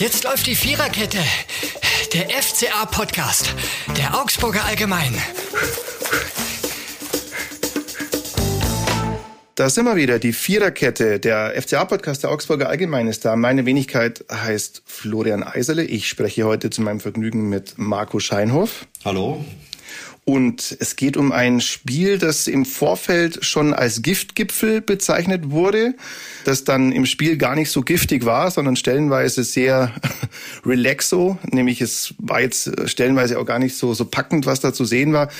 Jetzt läuft die Viererkette. Der FCA-Podcast. Der Augsburger Allgemein. Da sind wir wieder, die Viererkette. Der FCA-Podcast der Augsburger Allgemein ist da. Meine Wenigkeit heißt Florian Eiserle. Ich spreche heute zu meinem Vergnügen mit Marco Scheinhoff. Hallo. Und es geht um ein Spiel, das im Vorfeld schon als Giftgipfel bezeichnet wurde, das dann im Spiel gar nicht so giftig war, sondern stellenweise sehr relaxo, nämlich es war jetzt stellenweise auch gar nicht so, so packend, was da zu sehen war.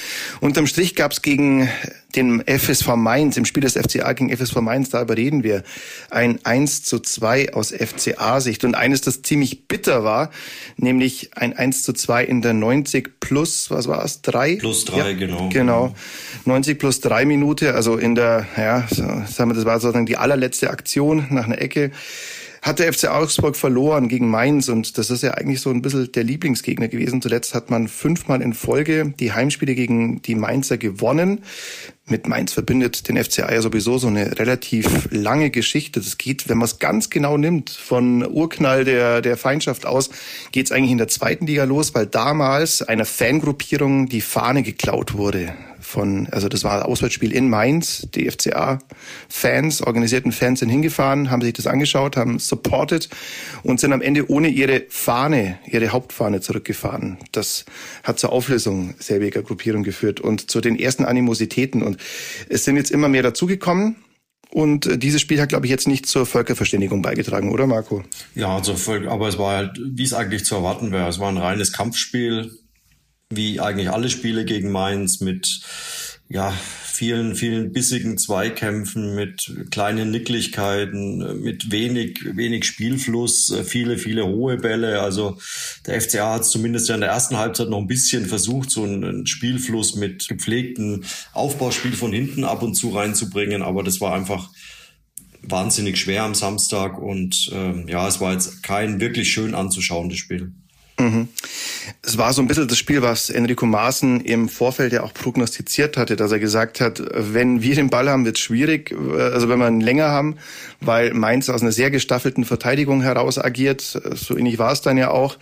Unterm Strich gab es gegen den FSV Mainz, im Spiel des FCA gegen FSV Mainz, darüber reden wir, ein 1 zu 2 aus FCA-Sicht. Und eines, das ziemlich bitter war, nämlich ein 1 zu 2 in der 90 plus, was war es, 3? Plus 3, ja, genau. Genau. 90 plus 3 Minute, also in der, ja, sagen wir, das war sozusagen die allerletzte Aktion nach einer Ecke hat der FC Augsburg verloren gegen Mainz und das ist ja eigentlich so ein bisschen der Lieblingsgegner gewesen. Zuletzt hat man fünfmal in Folge die Heimspiele gegen die Mainzer gewonnen. Mit Mainz verbindet den FCA ja sowieso so eine relativ lange Geschichte. Das geht, wenn man es ganz genau nimmt, von Urknall der, der Feindschaft aus, geht es eigentlich in der zweiten Liga los, weil damals einer Fangruppierung die Fahne geklaut wurde von, also das war ein Auswärtsspiel in Mainz. Die FCA-Fans, organisierten Fans sind hingefahren, haben sich das angeschaut, haben supported und sind am Ende ohne ihre Fahne, ihre Hauptfahne zurückgefahren. Das hat zur Auflösung selbiger Gruppierung geführt und zu den ersten Animositäten. Und es sind jetzt immer mehr dazugekommen. Und dieses Spiel hat, glaube ich, jetzt nicht zur Völkerverständigung beigetragen, oder Marco? Ja, also, aber es war halt, wie es eigentlich zu erwarten wäre. Es war ein reines Kampfspiel wie eigentlich alle Spiele gegen Mainz mit ja, vielen, vielen bissigen Zweikämpfen, mit kleinen Nicklichkeiten, mit wenig, wenig Spielfluss, viele, viele hohe Bälle. Also der FCA hat zumindest ja in der ersten Halbzeit noch ein bisschen versucht, so einen Spielfluss mit gepflegten Aufbauspiel von hinten ab und zu reinzubringen, aber das war einfach wahnsinnig schwer am Samstag und ähm, ja, es war jetzt kein wirklich schön anzuschauendes Spiel. Mhm. Es war so ein bisschen das Spiel, was Enrico Maaßen im Vorfeld ja auch prognostiziert hatte, dass er gesagt hat, wenn wir den Ball haben, wird es schwierig, also wenn wir ihn länger haben, weil Mainz aus einer sehr gestaffelten Verteidigung heraus agiert, so ähnlich war es dann ja auch.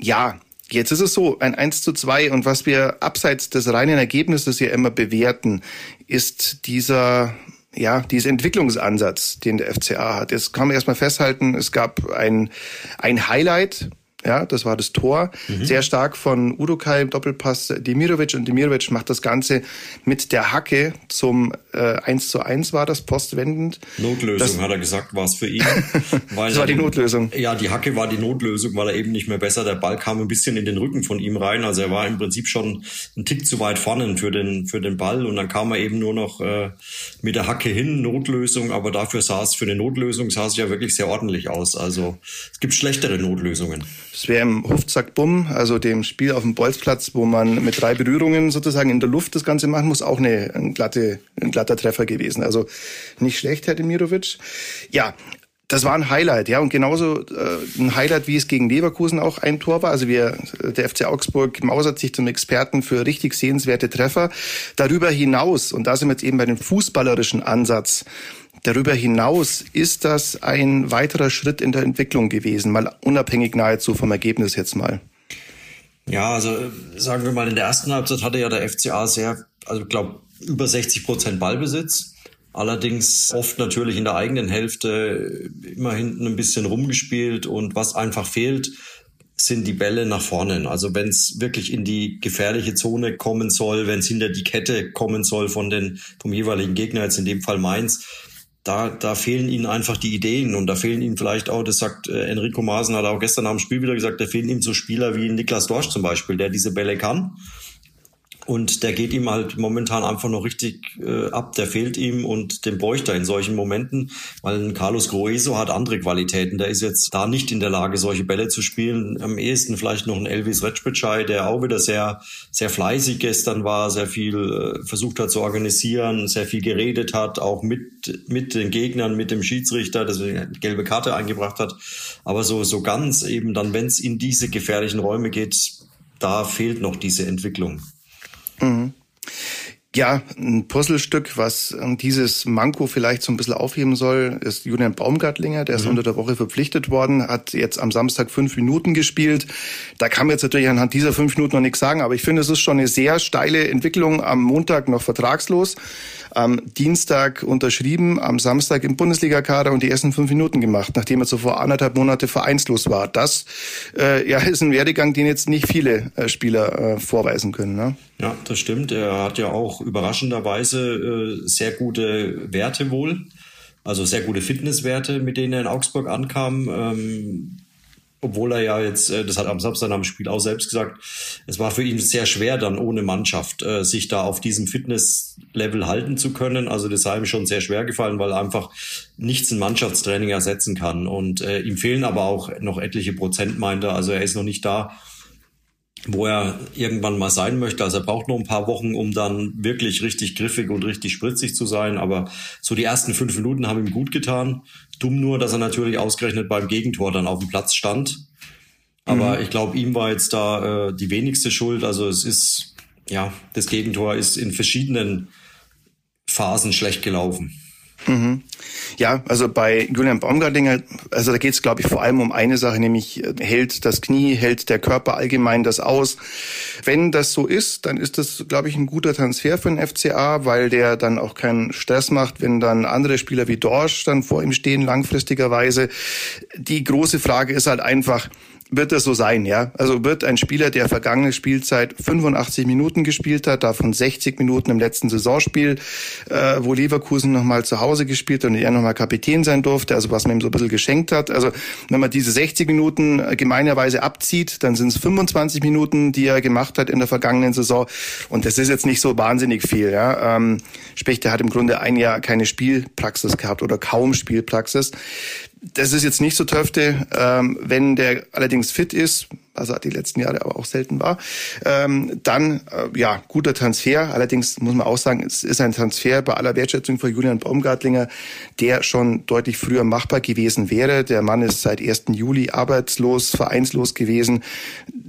Ja, Jetzt ist es so, ein 1 zu 2 und was wir abseits des reinen Ergebnisses ja immer bewerten, ist dieser ja, dieser Entwicklungsansatz, den der FCA hat. Jetzt kann man erstmal festhalten, es gab ein, ein Highlight ja, das war das Tor. Mhm. Sehr stark von Udokai im Doppelpass Demirovic und Demirovic macht das Ganze mit der Hacke zum äh, 1 zu 1 war das postwendend. Notlösung das, hat er gesagt, war es für ihn. weil das war die Notlösung. Ja, die Hacke war die Notlösung, weil er eben nicht mehr besser. Der Ball kam ein bisschen in den Rücken von ihm rein. Also er war im Prinzip schon ein Tick zu weit vorne für den, für den Ball und dann kam er eben nur noch äh, mit der Hacke hin, Notlösung, aber dafür sah es für eine Notlösung sah es ja wirklich sehr ordentlich aus. Also es gibt schlechtere Notlösungen. Es wäre im Hufzack Bumm, also dem Spiel auf dem Bolzplatz, wo man mit drei Berührungen sozusagen in der Luft das Ganze machen muss, auch eine, ein, glatte, ein glatter Treffer gewesen. Also nicht schlecht, Herr Demirovic. Ja, das war ein Highlight, ja, und genauso äh, ein Highlight, wie es gegen Leverkusen auch ein Tor war. Also wir, der FC Augsburg mausert sich zum Experten für richtig sehenswerte Treffer. Darüber hinaus, und da sind wir jetzt eben bei dem fußballerischen Ansatz, Darüber hinaus ist das ein weiterer Schritt in der Entwicklung gewesen, mal unabhängig nahezu vom Ergebnis jetzt mal. Ja, also sagen wir mal, in der ersten Halbzeit hatte ja der FCA sehr, also ich glaube, über 60 Prozent Ballbesitz. Allerdings oft natürlich in der eigenen Hälfte immer hinten ein bisschen rumgespielt und was einfach fehlt, sind die Bälle nach vorne. Also wenn es wirklich in die gefährliche Zone kommen soll, wenn es hinter die Kette kommen soll von den vom jeweiligen Gegner, jetzt in dem Fall Mainz, da, da fehlen ihnen einfach die Ideen und da fehlen ihnen vielleicht auch, das sagt äh, Enrico Maaßen, hat auch gestern dem Spiel wieder gesagt, da fehlen ihm so Spieler wie Niklas Dorsch zum Beispiel, der diese Bälle kann und der geht ihm halt momentan einfach noch richtig äh, ab. Der fehlt ihm und den bräuchte er in solchen Momenten, weil ein Carlos Groeso hat andere Qualitäten. Der ist jetzt da nicht in der Lage, solche Bälle zu spielen. Am ehesten vielleicht noch ein Elvis Retschbitschei, der auch wieder sehr, sehr fleißig gestern war, sehr viel äh, versucht hat zu organisieren, sehr viel geredet hat, auch mit, mit den Gegnern, mit dem Schiedsrichter, deswegen eine gelbe Karte eingebracht hat. Aber so, so ganz eben dann, wenn es in diese gefährlichen Räume geht, da fehlt noch diese Entwicklung. Mhm. Ja, ein Puzzlestück, was ähm, dieses Manko vielleicht so ein bisschen aufheben soll, ist Julian Baumgartlinger. Der ist mhm. unter der Woche verpflichtet worden, hat jetzt am Samstag fünf Minuten gespielt. Da kann man jetzt natürlich anhand dieser fünf Minuten noch nichts sagen, aber ich finde, es ist schon eine sehr steile Entwicklung. Am Montag noch vertragslos, am Dienstag unterschrieben, am Samstag im Bundesliga-Kader und die ersten fünf Minuten gemacht, nachdem er zuvor anderthalb Monate vereinslos war. Das äh, ja, ist ein Werdegang, den jetzt nicht viele äh, Spieler äh, vorweisen können. Ne? Ja, das stimmt. Er hat ja auch überraschenderweise äh, sehr gute Werte wohl. Also sehr gute Fitnesswerte, mit denen er in Augsburg ankam. Ähm, obwohl er ja jetzt, äh, das hat am Samstag am Spiel auch selbst gesagt, es war für ihn sehr schwer, dann ohne Mannschaft äh, sich da auf diesem Fitnesslevel halten zu können. Also das sei ihm schon sehr schwer gefallen, weil einfach nichts ein Mannschaftstraining ersetzen kann. Und äh, ihm fehlen aber auch noch etliche Prozent, meint er. Also er ist noch nicht da, wo er irgendwann mal sein möchte. Also er braucht noch ein paar Wochen, um dann wirklich richtig griffig und richtig spritzig zu sein. Aber so die ersten fünf Minuten haben ihm gut getan. Dumm nur, dass er natürlich ausgerechnet beim Gegentor dann auf dem Platz stand. Aber mhm. ich glaube, ihm war jetzt da äh, die wenigste Schuld. Also es ist, ja, das Gegentor ist in verschiedenen Phasen schlecht gelaufen. Mhm. Ja, also bei Julian Baumgartlinger, also da geht es, glaube ich, vor allem um eine Sache, nämlich äh, hält das Knie, hält der Körper allgemein das aus. Wenn das so ist, dann ist das, glaube ich, ein guter Transfer für den FCA, weil der dann auch keinen Stress macht, wenn dann andere Spieler wie Dorsch dann vor ihm stehen, langfristigerweise. Die große Frage ist halt einfach, wird das so sein, ja. Also wird ein Spieler, der vergangene Spielzeit 85 Minuten gespielt hat, davon 60 Minuten im letzten Saisonspiel, äh, wo Leverkusen nochmal zu Hause gespielt hat und er nochmal Kapitän sein durfte, also was man ihm so ein bisschen geschenkt hat. Also wenn man diese 60 Minuten äh, gemeinerweise abzieht, dann sind es 25 Minuten, die er gemacht hat in der vergangenen Saison. Und das ist jetzt nicht so wahnsinnig viel, ja. Ähm, sprich, der hat im Grunde ein Jahr keine Spielpraxis gehabt oder kaum Spielpraxis. Das ist jetzt nicht so töfte. Ähm, wenn der allerdings fit ist, also die letzten Jahre aber auch selten war, ähm, dann äh, ja guter Transfer. Allerdings muss man auch sagen, es ist ein Transfer bei aller Wertschätzung von Julian Baumgartlinger, der schon deutlich früher machbar gewesen wäre. Der Mann ist seit 1. Juli arbeitslos, vereinslos gewesen.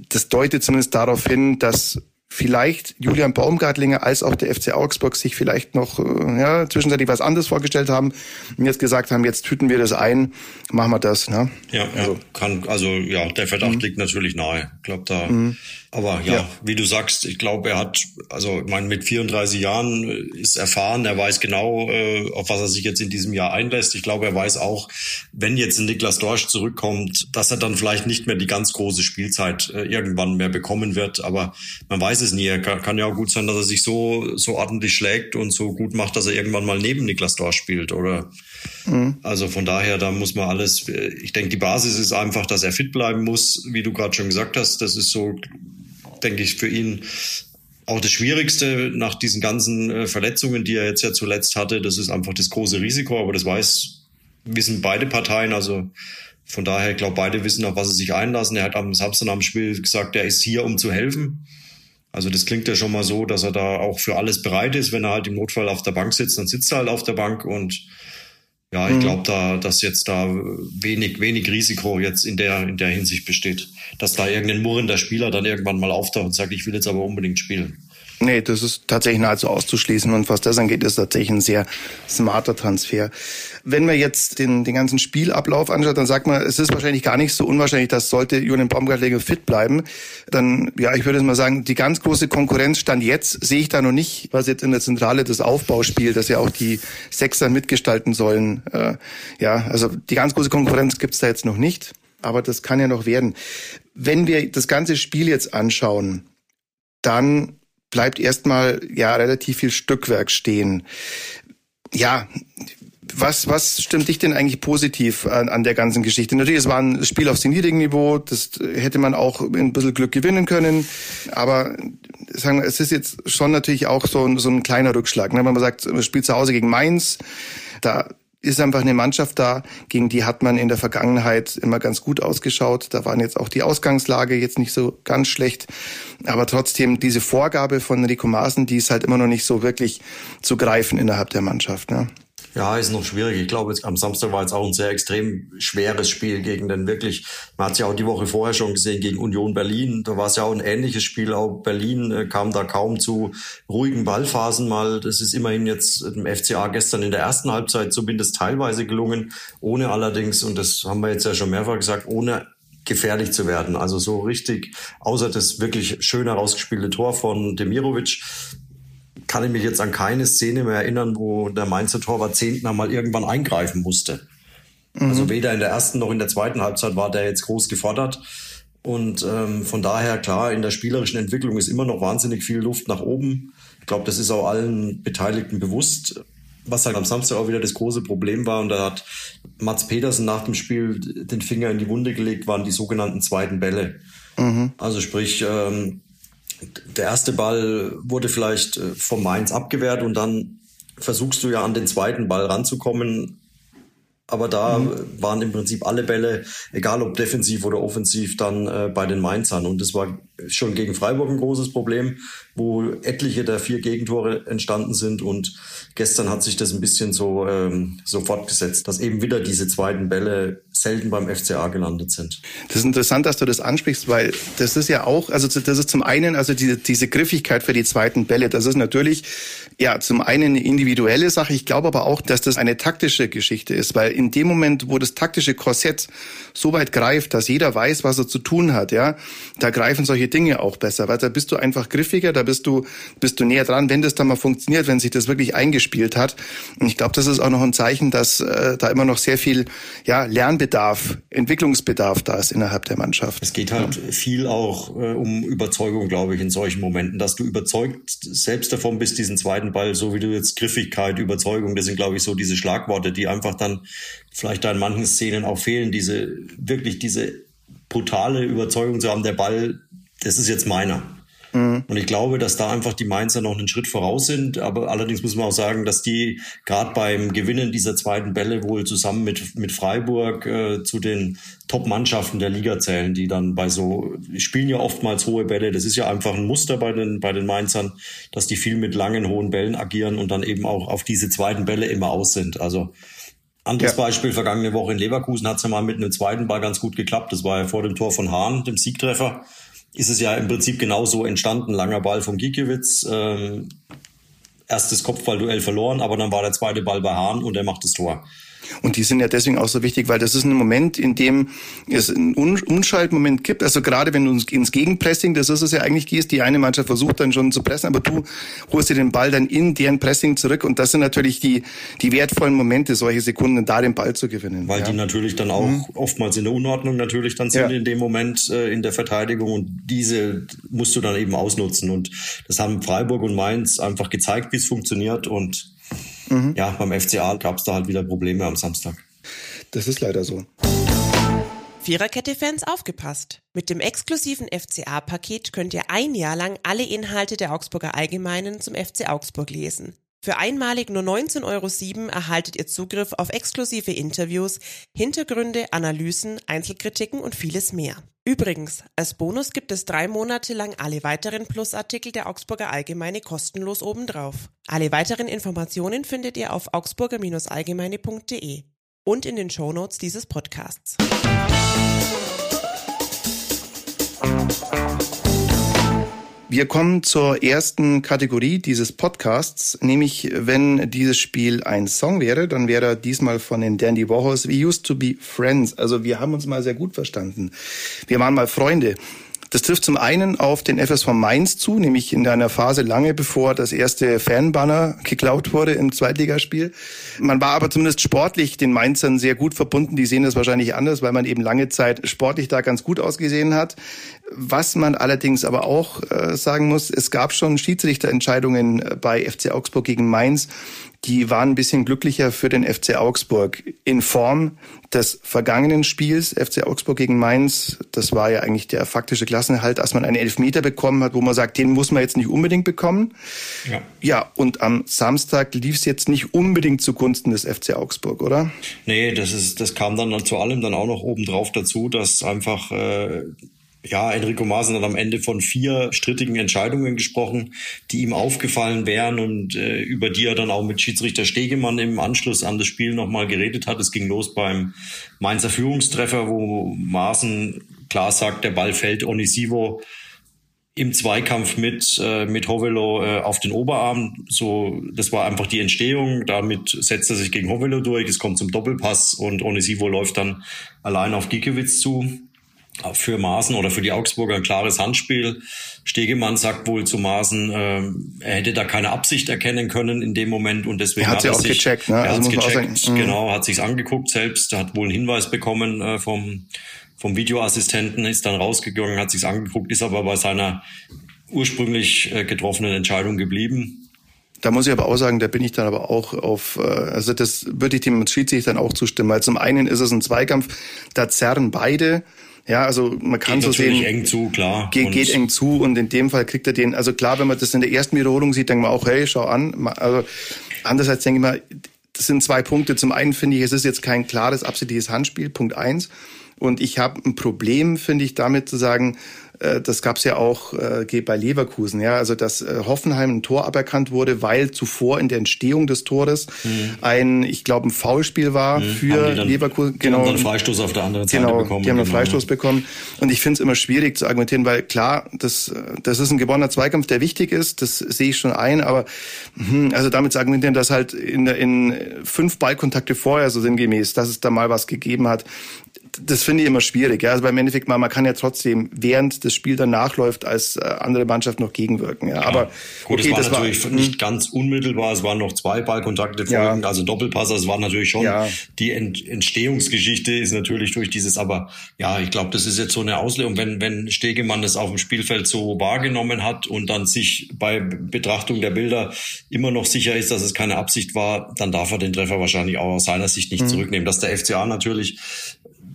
Das deutet zumindest darauf hin, dass vielleicht Julian Baumgartlinger als auch der FC Augsburg sich vielleicht noch äh, ja, zwischenzeitlich was anderes vorgestellt haben und jetzt gesagt haben, jetzt tüten wir das ein, machen wir das. Ne? Ja, also. ja, kann, also ja, der Verdacht mhm. liegt natürlich nahe. Ich glaube, da mhm. Aber ja, ja, wie du sagst, ich glaube, er hat, also ich meine, mit 34 Jahren ist erfahren, er weiß genau, äh, auf was er sich jetzt in diesem Jahr einlässt. Ich glaube, er weiß auch, wenn jetzt ein Niklas Dorsch zurückkommt, dass er dann vielleicht nicht mehr die ganz große Spielzeit äh, irgendwann mehr bekommen wird. Aber man weiß es nie. Er kann, kann, ja auch gut sein, dass er sich so, so ordentlich schlägt und so gut macht, dass er irgendwann mal neben Niklas Dorsch spielt. Oder mhm. also von daher, da muss man alles, ich denke, die Basis ist einfach, dass er fit bleiben muss, wie du gerade schon gesagt hast. Das ist so denke ich, für ihn auch das Schwierigste nach diesen ganzen äh, Verletzungen, die er jetzt ja zuletzt hatte. Das ist einfach das große Risiko, aber das weiß, wissen beide Parteien. Also von daher, ich glaube, beide wissen, auf was sie sich einlassen. Er hat am Samstag am Spiel gesagt, er ist hier, um zu helfen. Also das klingt ja schon mal so, dass er da auch für alles bereit ist. Wenn er halt im Notfall auf der Bank sitzt, dann sitzt er halt auf der Bank und ja, ich mhm. glaube, da, dass jetzt da wenig, wenig Risiko jetzt in der, in der Hinsicht besteht, dass da irgendein murrender Spieler dann irgendwann mal auftaucht und sagt, ich will jetzt aber unbedingt spielen. Nee, das ist tatsächlich nahezu auszuschließen. Und was das angeht, ist tatsächlich ein sehr smarter Transfer. Wenn man jetzt den, den ganzen Spielablauf anschaut, dann sagt man, es ist wahrscheinlich gar nicht so unwahrscheinlich, dass sollte Julian Baumgartlinger fit bleiben, dann, ja, ich würde mal sagen, die ganz große Konkurrenz stand jetzt, sehe ich da noch nicht, was jetzt in der Zentrale des Aufbauspiels, dass ja auch die Sechser mitgestalten sollen. Äh, ja, also die ganz große Konkurrenz gibt's da jetzt noch nicht, aber das kann ja noch werden. Wenn wir das ganze Spiel jetzt anschauen, dann bleibt erstmal ja relativ viel Stückwerk stehen. Ja, was, was stimmt dich denn eigentlich positiv an, an der ganzen Geschichte? Natürlich, es war ein Spiel auf sehr niedrigem Niveau, das hätte man auch ein bisschen Glück gewinnen können, aber sagen wir, es ist jetzt schon natürlich auch so, so ein kleiner Rückschlag. Ne? Wenn man sagt, man spielt zu Hause gegen Mainz, da ist einfach eine Mannschaft da, gegen die hat man in der Vergangenheit immer ganz gut ausgeschaut. Da waren jetzt auch die Ausgangslage jetzt nicht so ganz schlecht. Aber trotzdem diese Vorgabe von Rico Maaßen, die ist halt immer noch nicht so wirklich zu greifen innerhalb der Mannschaft. Ne? Ja, ist noch schwierig. Ich glaube, am Samstag war jetzt auch ein sehr extrem schweres Spiel gegen den wirklich, man hat es ja auch die Woche vorher schon gesehen, gegen Union Berlin. Da war es ja auch ein ähnliches Spiel. Auch Berlin äh, kam da kaum zu ruhigen Ballphasen mal. Das ist immerhin jetzt dem FCA gestern in der ersten Halbzeit zumindest teilweise gelungen, ohne allerdings, und das haben wir jetzt ja schon mehrfach gesagt, ohne gefährlich zu werden. Also so richtig, außer das wirklich schön herausgespielte Tor von Demirovic, kann ich mich jetzt an keine Szene mehr erinnern, wo der Mainzer Torwart Zehntner mal irgendwann eingreifen musste. Mhm. Also weder in der ersten noch in der zweiten Halbzeit war der jetzt groß gefordert. Und ähm, von daher, klar, in der spielerischen Entwicklung ist immer noch wahnsinnig viel Luft nach oben. Ich glaube, das ist auch allen Beteiligten bewusst. Was halt am Samstag auch wieder das große Problem war, und da hat Mats Petersen nach dem Spiel den Finger in die Wunde gelegt, waren die sogenannten zweiten Bälle. Mhm. Also sprich, ähm, der erste Ball wurde vielleicht äh, vom Mainz abgewehrt und dann versuchst du ja an den zweiten Ball ranzukommen. Aber da mhm. waren im Prinzip alle Bälle, egal ob defensiv oder offensiv, dann äh, bei den Mainzern. Und das war schon gegen Freiburg ein großes Problem, wo etliche der vier Gegentore entstanden sind. Und gestern hat sich das ein bisschen so, ähm, so fortgesetzt, dass eben wieder diese zweiten Bälle selten beim FCA gelandet sind. Das ist interessant, dass du das ansprichst, weil das ist ja auch, also das ist zum einen, also diese, diese Griffigkeit für die zweiten Bälle, das ist natürlich, ja, zum einen eine individuelle Sache. Ich glaube aber auch, dass das eine taktische Geschichte ist, weil in dem Moment, wo das taktische Korsett so weit greift, dass jeder weiß, was er zu tun hat, ja, da greifen solche Dinge auch besser, weil da bist du einfach griffiger, da bist du, bist du näher dran, wenn das dann mal funktioniert, wenn sich das wirklich eingespielt hat. Und ich glaube, das ist auch noch ein Zeichen, dass äh, da immer noch sehr viel, ja, Lernbedarf Bedarf, Entwicklungsbedarf da ist innerhalb der Mannschaft. Es geht halt ja. viel auch äh, um Überzeugung, glaube ich, in solchen Momenten, dass du überzeugt selbst davon bist, diesen zweiten Ball, so wie du jetzt Griffigkeit, Überzeugung, das sind, glaube ich, so diese Schlagworte, die einfach dann vielleicht da in manchen Szenen auch fehlen, diese wirklich diese brutale Überzeugung zu haben, der Ball, das ist jetzt meiner. Mhm. Und ich glaube, dass da einfach die Mainzer noch einen Schritt voraus sind. Aber allerdings muss man auch sagen, dass die gerade beim Gewinnen dieser zweiten Bälle wohl zusammen mit, mit Freiburg äh, zu den Top-Mannschaften der Liga zählen, die dann bei so, spielen ja oftmals hohe Bälle. Das ist ja einfach ein Muster bei den, bei den Mainzern, dass die viel mit langen, hohen Bällen agieren und dann eben auch auf diese zweiten Bälle immer aus sind. Also, anderes ja. Beispiel, vergangene Woche in Leverkusen hat es ja mal mit einem zweiten Ball ganz gut geklappt. Das war ja vor dem Tor von Hahn, dem Siegtreffer ist es ja im Prinzip genauso entstanden. Langer Ball von Gikiewicz, ähm, erstes Kopfballduell verloren, aber dann war der zweite Ball bei Hahn und er macht das Tor. Und die sind ja deswegen auch so wichtig, weil das ist ein Moment, in dem es einen Unschaltmoment gibt. Also gerade wenn du ins Gegenpressing, das ist es ja eigentlich gehst, die eine Mannschaft versucht dann schon zu pressen, aber du holst dir den Ball dann in deren Pressing zurück. Und das sind natürlich die, die wertvollen Momente, solche Sekunden, da den Ball zu gewinnen. Weil ja. die natürlich dann auch mhm. oftmals in der Unordnung natürlich dann sind ja. in dem Moment äh, in der Verteidigung. Und diese musst du dann eben ausnutzen. Und das haben Freiburg und Mainz einfach gezeigt, wie es funktioniert. Und Mhm. Ja, beim FCA gab es da halt wieder Probleme am Samstag. Das ist leider so. Viererkette-Fans aufgepasst. Mit dem exklusiven FCA-Paket könnt ihr ein Jahr lang alle Inhalte der Augsburger Allgemeinen zum FC Augsburg lesen. Für einmalig nur 19,07 Euro erhaltet ihr Zugriff auf exklusive Interviews, Hintergründe, Analysen, Einzelkritiken und vieles mehr. Übrigens, als Bonus gibt es drei Monate lang alle weiteren Plusartikel der Augsburger Allgemeine kostenlos obendrauf. Alle weiteren Informationen findet ihr auf augsburger-allgemeine.de und in den Shownotes dieses Podcasts. Wir kommen zur ersten Kategorie dieses Podcasts, nämlich wenn dieses Spiel ein Song wäre, dann wäre er diesmal von den Dandy Warhols We Used to Be Friends. Also wir haben uns mal sehr gut verstanden. Wir waren mal Freunde. Das trifft zum einen auf den FSV Mainz zu, nämlich in einer Phase lange bevor das erste Fanbanner geklaut wurde im Zweitligaspiel. Man war aber zumindest sportlich den Mainzern sehr gut verbunden. Die sehen das wahrscheinlich anders, weil man eben lange Zeit sportlich da ganz gut ausgesehen hat. Was man allerdings aber auch äh, sagen muss, es gab schon Schiedsrichterentscheidungen bei FC Augsburg gegen Mainz, die waren ein bisschen glücklicher für den FC Augsburg in Form des vergangenen Spiels FC Augsburg gegen Mainz. Das war ja eigentlich der faktische Klassenerhalt, als man einen Elfmeter bekommen hat, wo man sagt, den muss man jetzt nicht unbedingt bekommen. Ja, ja und am Samstag lief es jetzt nicht unbedingt zugunsten des FC Augsburg, oder? Nee, das ist, das kam dann zu allem dann auch noch obendrauf dazu, dass einfach äh, ja, Enrico Maaßen hat am Ende von vier strittigen Entscheidungen gesprochen, die ihm aufgefallen wären und äh, über die er dann auch mit Schiedsrichter Stegemann im Anschluss an das Spiel nochmal geredet hat. Es ging los beim Mainzer Führungstreffer, wo Maaßen klar sagt, der Ball fällt Onisivo im Zweikampf mit, äh, mit Hovelo äh, auf den Oberarm. So, das war einfach die Entstehung. Damit setzt er sich gegen Hovelo durch. Es kommt zum Doppelpass und Onisivo läuft dann allein auf Giekewitz zu. Für Maaßen oder für die Augsburger ein klares Handspiel. Stegemann sagt wohl zu Maaßen, äh, er hätte da keine Absicht erkennen können in dem Moment und deswegen er hat, hat er sich gecheckt. Ne? Er also gecheckt, mhm. genau, hat sich's angeguckt selbst, hat wohl einen Hinweis bekommen äh, vom vom Videoassistenten, ist dann rausgegangen, hat sich's angeguckt, ist aber bei seiner ursprünglich äh, getroffenen Entscheidung geblieben. Da muss ich aber auch sagen, da bin ich dann aber auch auf, äh, also das würde ich dem Schiedsrichter dann auch zustimmen, weil zum einen ist es ein Zweikampf, da zerren beide, ja, also man kann geht so sehen. eng zu, klar. Geht, geht eng zu und in dem Fall kriegt er den, also klar, wenn man das in der ersten Wiederholung sieht, denkt man auch, hey, schau an. Also andererseits denke ich mal, das sind zwei Punkte. Zum einen finde ich, es ist jetzt kein klares, absichtliches Handspiel, Punkt eins. Und ich habe ein Problem, finde ich, damit zu sagen, das gab es ja auch äh, bei Leverkusen, ja, also dass äh, Hoffenheim ein Tor aberkannt wurde, weil zuvor in der Entstehung des Tores mhm. ein, ich glaube, ein Foulspiel war mhm. für dann, Leverkusen. Genau, die haben dann Freistoß auf der anderen Seite genau, bekommen. Die haben einen genau. Freistoß bekommen. Und ich finde es immer schwierig zu argumentieren, weil klar, das, das ist ein gewonnener Zweikampf, der wichtig ist, das sehe ich schon ein, aber hm, also damit zu argumentieren, dass halt in, in fünf Ballkontakte vorher so sinngemäß, dass es da mal was gegeben hat, das finde ich immer schwierig. Ja. Also beim Endeffekt mal, man kann ja trotzdem, während das Spiel dann nachläuft, als äh, andere Mannschaft noch gegenwirken. Ja. ja. Aber gut, okay, es war das natürlich war, nicht ganz unmittelbar. Es waren noch zwei Ballkontakte folgen, ja. also Doppelpasser. Es war natürlich schon ja. die Ent Entstehungsgeschichte ist natürlich durch dieses. Aber ja, ich glaube, das ist jetzt so eine Auslegung. Wenn wenn Stegemann das auf dem Spielfeld so wahrgenommen hat und dann sich bei Betrachtung der Bilder immer noch sicher ist, dass es keine Absicht war, dann darf er den Treffer wahrscheinlich auch aus seiner Sicht nicht mhm. zurücknehmen. Dass der FCA natürlich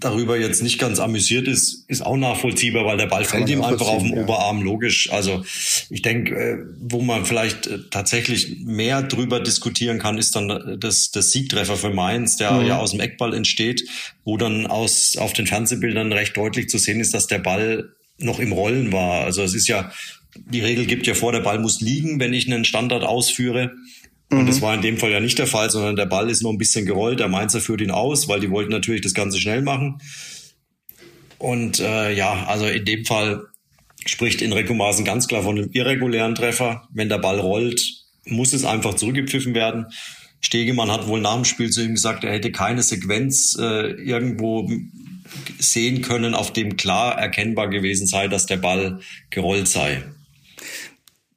darüber jetzt nicht ganz amüsiert ist, ist auch nachvollziehbar, weil der Ball fällt ihm einfach auf den ja. Oberarm, logisch. Also ich denke, äh, wo man vielleicht äh, tatsächlich mehr drüber diskutieren kann, ist dann das, das Siegtreffer für Mainz, der mhm. ja aus dem Eckball entsteht, wo dann aus, auf den Fernsehbildern recht deutlich zu sehen ist, dass der Ball noch im Rollen war. Also es ist ja, die Regel gibt ja vor, der Ball muss liegen, wenn ich einen Standard ausführe. Und das mhm. war in dem Fall ja nicht der Fall, sondern der Ball ist noch ein bisschen gerollt. Der Mainzer führt ihn aus, weil die wollten natürlich das Ganze schnell machen. Und äh, ja, also in dem Fall spricht Enrico Maaßen ganz klar von einem irregulären Treffer. Wenn der Ball rollt, muss es einfach zurückgepfiffen werden. Stegemann hat wohl nach dem Spiel zu ihm gesagt, er hätte keine Sequenz äh, irgendwo sehen können, auf dem klar erkennbar gewesen sei, dass der Ball gerollt sei.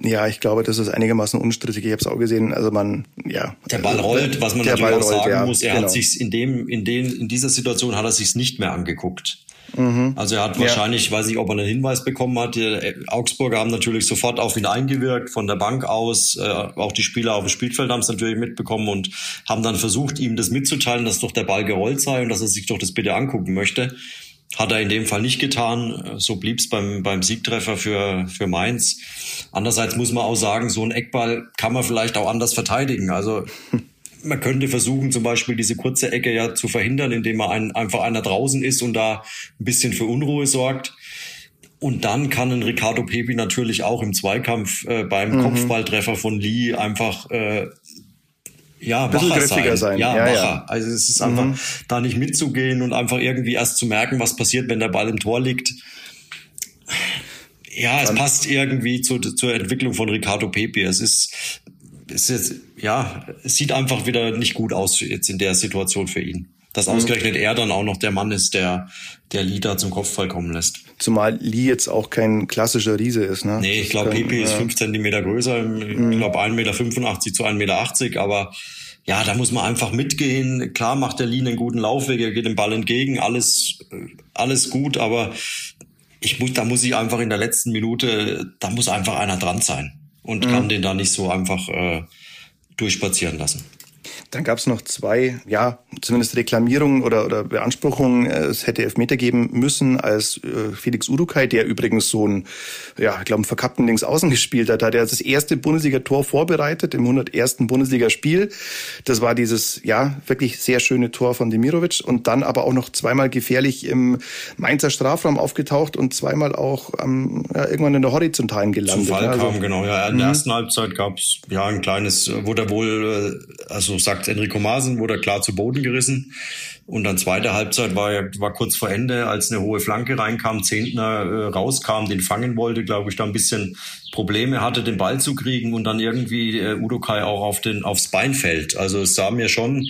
Ja, ich glaube, das ist einigermaßen unstrittig. Ich habe es auch gesehen. Also man, ja. Der Ball rollt, was man natürlich auch rollt, sagen ja, muss. Er genau. hat sich in dem, in den, in dieser Situation hat er sich's nicht mehr angeguckt. Mhm. Also er hat wahrscheinlich, ja. weiß ich, ob er einen Hinweis bekommen hat. Die äh, Augsburger haben natürlich sofort auf ihn eingewirkt von der Bank aus. Äh, auch die Spieler auf dem Spielfeld haben es natürlich mitbekommen und haben dann versucht, ihm das mitzuteilen, dass doch der Ball gerollt sei und dass er sich doch das bitte angucken möchte. Hat er in dem Fall nicht getan. So blieb es beim, beim Siegtreffer für, für Mainz. Andererseits muss man auch sagen, so ein Eckball kann man vielleicht auch anders verteidigen. Also man könnte versuchen, zum Beispiel diese kurze Ecke ja zu verhindern, indem man ein, einfach einer draußen ist und da ein bisschen für Unruhe sorgt. Und dann kann ein Ricardo Pepi natürlich auch im Zweikampf äh, beim mhm. Kopfballtreffer von Lee einfach äh, ja, wacher sein. sein. Ja, ja, wacher. Ja. Also es ist einfach mhm. da nicht mitzugehen und einfach irgendwie erst zu merken, was passiert, wenn der Ball im Tor liegt. Ja, es passt irgendwie zu, zur Entwicklung von Ricardo Pepe. Es ist, es ist, ja, es sieht einfach wieder nicht gut aus jetzt in der Situation für ihn. Dass mhm. ausgerechnet er dann auch noch der Mann ist, der, der Lee zum Kopfball kommen lässt. Zumal Lee jetzt auch kein klassischer Riese ist, ne? Nee, ich glaube, Pepe ist fünf Zentimeter größer, ich mhm. glaube 1,85 Meter zu 1,80 Meter, aber ja, da muss man einfach mitgehen. Klar macht der Lee einen guten Laufweg, er geht dem Ball entgegen, alles, alles gut, aber ich muss, da muss ich einfach in der letzten Minute, da muss einfach einer dran sein und mhm. kann den da nicht so einfach äh, durchspazieren lassen. Dann gab es noch zwei, ja, zumindest Reklamierungen oder, oder Beanspruchungen. Es hätte Elfmeter geben müssen, als äh, Felix Udukai, der übrigens so ein, ja, ich glaube, einen verkappten Links außen gespielt hat, hat er das erste Bundesliga-Tor vorbereitet im 101. Bundesligaspiel. Das war dieses, ja, wirklich sehr schöne Tor von Demirovic und dann aber auch noch zweimal gefährlich im Mainzer Strafraum aufgetaucht und zweimal auch ähm, ja, irgendwann in der Horizontalen gelandet. Zum Fall also, kam, genau. Ja, in der mhm. ersten Halbzeit gab es ja ein kleines, wurde er wohl, äh, also sagt Enrico Maaßen, wurde klar zu Boden gerissen. Und dann zweite Halbzeit war, war kurz vor Ende, als eine hohe Flanke reinkam, Zehntner äh, rauskam, den fangen wollte, glaube ich, da ein bisschen Probleme hatte, den Ball zu kriegen und dann irgendwie äh, Udokai auch auf den, aufs Bein fällt. Also es sah mir schon,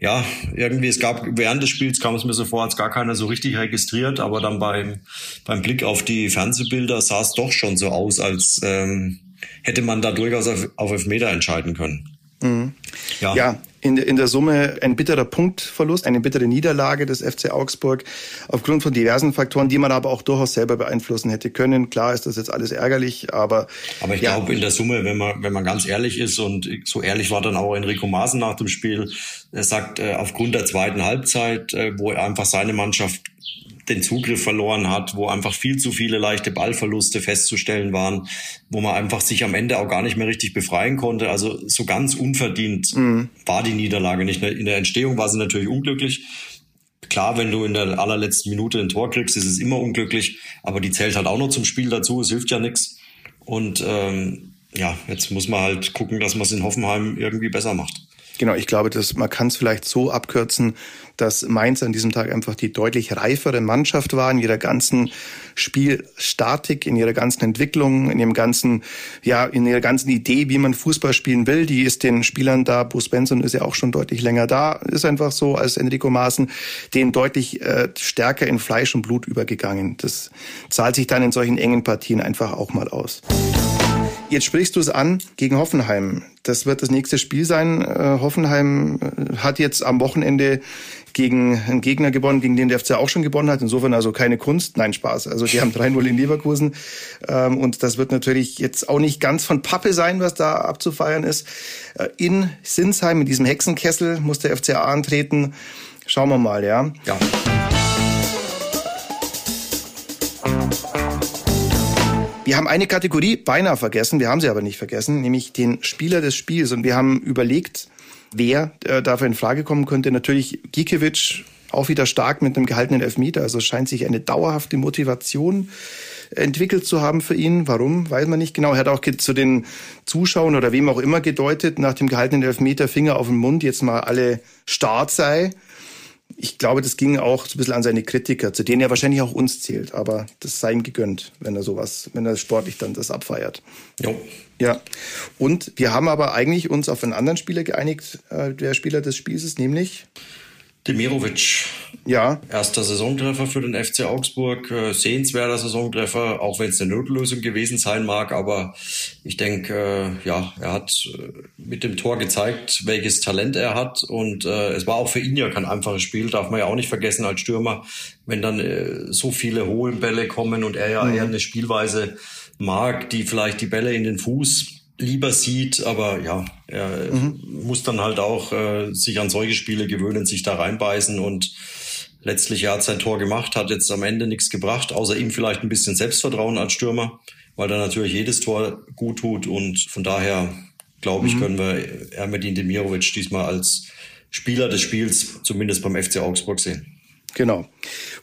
ja, irgendwie, es gab, während des Spiels kam es mir so vor, als gar keiner so richtig registriert, aber dann beim, beim Blick auf die Fernsehbilder sah es doch schon so aus, als ähm, hätte man da durchaus auf, auf Elfmeter entscheiden können. Mhm. Ja. ja, in, in der Summe ein bitterer Punktverlust, eine bittere Niederlage des FC Augsburg aufgrund von diversen Faktoren, die man aber auch durchaus selber beeinflussen hätte können. Klar ist das jetzt alles ärgerlich, aber aber ich ja. glaube in der Summe, wenn man wenn man ganz ehrlich ist und so ehrlich war dann auch Enrico Maaßen nach dem Spiel, er sagt äh, aufgrund der zweiten Halbzeit, äh, wo er einfach seine Mannschaft den Zugriff verloren hat, wo einfach viel zu viele leichte Ballverluste festzustellen waren, wo man einfach sich am Ende auch gar nicht mehr richtig befreien konnte. Also so ganz unverdient mhm. war die Niederlage nicht. In der Entstehung war sie natürlich unglücklich. Klar, wenn du in der allerletzten Minute ein Tor kriegst, ist es immer unglücklich, aber die zählt halt auch noch zum Spiel dazu, es hilft ja nichts. Und ähm, ja, jetzt muss man halt gucken, dass man es in Hoffenheim irgendwie besser macht. Genau, ich glaube, dass man kann es vielleicht so abkürzen, dass Mainz an diesem Tag einfach die deutlich reifere Mannschaft war in ihrer ganzen Spielstatik, in ihrer ganzen Entwicklung, in ihrem ganzen, ja, in ihrer ganzen Idee, wie man Fußball spielen will. Die ist den Spielern da, Bruce Benson ist ja auch schon deutlich länger da, ist einfach so als Enrico Maaßen, den deutlich äh, stärker in Fleisch und Blut übergegangen. Das zahlt sich dann in solchen engen Partien einfach auch mal aus. Jetzt sprichst du es an gegen Hoffenheim. Das wird das nächste Spiel sein. Äh, Hoffenheim äh, hat jetzt am Wochenende gegen einen Gegner gewonnen, gegen den der FC auch schon gewonnen hat. Insofern also keine Kunst. Nein, Spaß. Also die haben 3-0 in Leverkusen. Ähm, und das wird natürlich jetzt auch nicht ganz von Pappe sein, was da abzufeiern ist. Äh, in Sinsheim, in diesem Hexenkessel, muss der FCA antreten. Schauen wir mal, ja. Ja. Wir haben eine Kategorie beinahe vergessen, wir haben sie aber nicht vergessen, nämlich den Spieler des Spiels. Und wir haben überlegt, wer äh, dafür in Frage kommen könnte. Natürlich Gikiewicz, auch wieder stark mit einem gehaltenen Elfmeter. Also scheint sich eine dauerhafte Motivation entwickelt zu haben für ihn. Warum, weiß man nicht genau. Er hat auch zu den Zuschauern oder wem auch immer gedeutet, nach dem gehaltenen Elfmeter Finger auf den Mund, jetzt mal alle Start sei ich glaube, das ging auch so ein bisschen an seine Kritiker, zu denen er wahrscheinlich auch uns zählt. Aber das sei ihm gegönnt, wenn er sowas, wenn er sportlich dann das abfeiert. Jo. Ja. Und wir haben aber eigentlich uns auf einen anderen Spieler geeinigt, äh, der Spieler des Spiels ist, nämlich Demirovic. Ja. Erster Saisontreffer für den FC Augsburg. Äh, sehenswerter Saisontreffer, auch wenn es eine Notlösung gewesen sein mag. Aber ich denke, äh, ja, er hat äh, mit dem Tor gezeigt, welches Talent er hat. Und es war auch für ihn ja kein einfaches Spiel, darf man ja auch nicht vergessen als Stürmer, wenn dann so viele hohe Bälle kommen und er ja mhm. eher eine Spielweise mag, die vielleicht die Bälle in den Fuß lieber sieht, aber ja, er mhm. muss dann halt auch äh, sich an solche Spiele gewöhnen, sich da reinbeißen und letztlich er hat sein Tor gemacht, hat jetzt am Ende nichts gebracht, außer ihm vielleicht ein bisschen Selbstvertrauen als Stürmer, weil er natürlich jedes Tor gut tut und von daher glaube ich, mhm. können wir Ermedin Demirovic diesmal als Spieler des Spiels zumindest beim FC Augsburg sehen. Genau.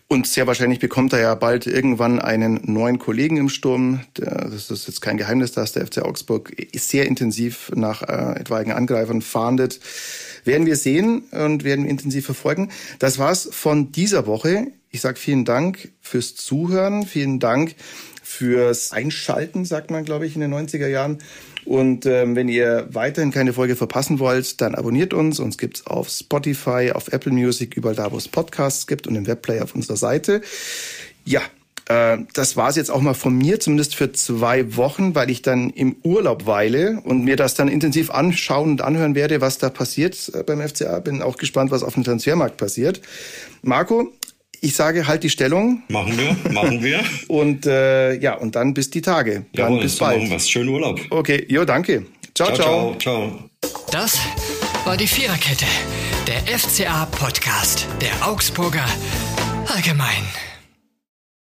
Und sehr wahrscheinlich bekommt er ja bald irgendwann einen neuen Kollegen im Sturm. Das ist jetzt kein Geheimnis, dass der FC Augsburg sehr intensiv nach äh, etwaigen Angreifern fahndet. Werden wir sehen und werden intensiv verfolgen. Das war's von dieser Woche. Ich sage vielen Dank fürs Zuhören. Vielen Dank fürs Einschalten, sagt man, glaube ich, in den 90er Jahren. Und ähm, wenn ihr weiterhin keine Folge verpassen wollt, dann abonniert uns. Uns gibt's auf Spotify, auf Apple Music, überall da, wo es Podcasts gibt und im Webplayer auf unserer Seite. Ja, äh, das war's jetzt auch mal von mir, zumindest für zwei Wochen, weil ich dann im Urlaub weile und mir das dann intensiv anschauen und anhören werde, was da passiert äh, beim FCA. Bin auch gespannt, was auf dem Transfermarkt passiert. Marco, ich sage, halt die Stellung. Machen wir, machen wir. und äh, ja, und dann bis die Tage. Dann bis bald. Machen wir's. Schönen Urlaub. Okay, jo, danke. ciao. ciao. ciao. ciao. Das war die Viererkette, der FCA-Podcast der Augsburger Allgemein.